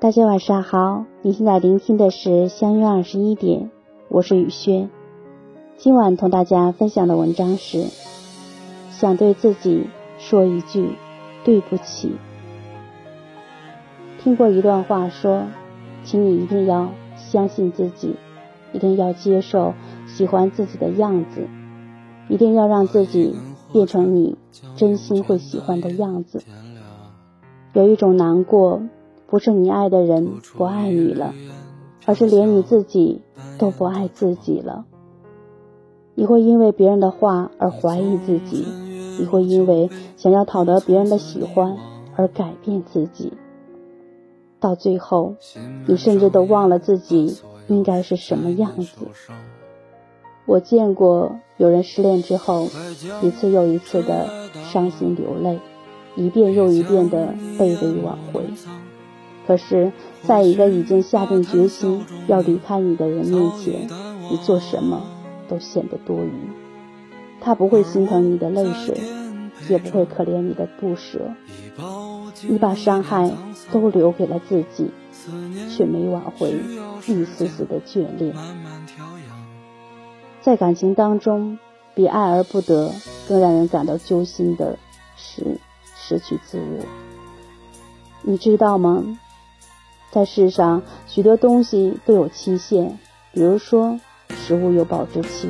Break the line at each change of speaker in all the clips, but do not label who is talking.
大家晚上好，你现在聆听的是相约二十一点，我是雨轩。今晚同大家分享的文章是：想对自己说一句对不起。听过一段话说，请你一定要相信自己，一定要接受喜欢自己的样子，一定要让自己变成你真心会喜欢的样子。有一种难过。不是你爱的人不爱你了，而是连你自己都不爱自己了。你会因为别人的话而怀疑自己，你会因为想要讨得别人的喜欢而改变自己。到最后，你甚至都忘了自己应该是什么样子。我见过有人失恋之后，一次又一次的伤心流泪，一遍又一遍的卑微挽回。可是，在一个已经下定决心要离开你的人面前，你做什么都显得多余。他不会心疼你的泪水，也不会可怜你的不舍。你把伤害都留给了自己，却没挽回一丝丝的眷恋。在感情当中，比爱而不得更让人感到揪心的是失去自我。你知道吗？在世上，许多东西都有期限，比如说食物有保质期，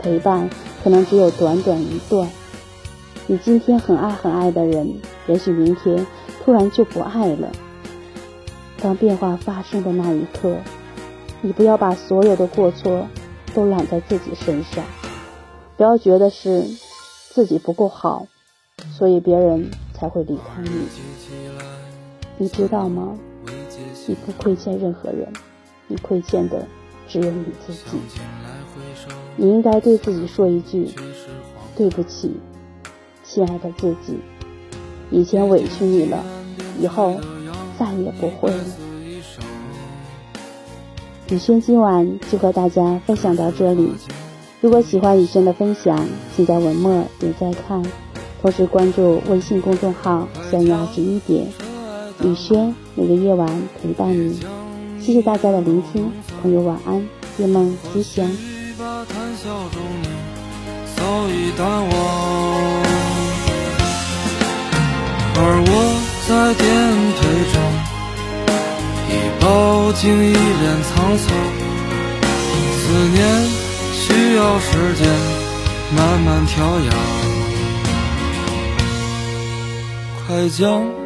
陪伴可能只有短短一段。你今天很爱很爱的人，也许明天突然就不爱了。当变化发生的那一刻，你不要把所有的过错都揽在自己身上，不要觉得是自己不够好，所以别人才会离开你。你知道吗？你不亏欠任何人，你亏欠的只有你自己。你应该对自己说一句：“对不起，亲爱的自己，以前委屈你了，以后再也不会了。”雨轩今晚就和大家分享到这里。如果喜欢雨轩的分享，请在文末点赞看，同时关注微信公众号“三月二十一点”。雨轩每个夜晚陪伴你，谢谢大家的聆听，朋友晚安，夜梦吉祥。
而我在颠沛中，已饱经一脸沧桑。思念需要时间慢慢调养，快将。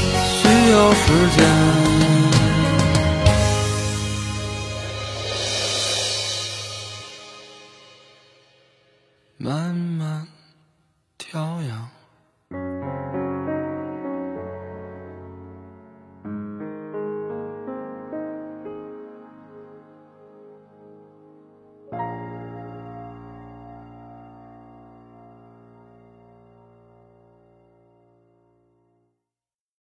有时间慢慢调养。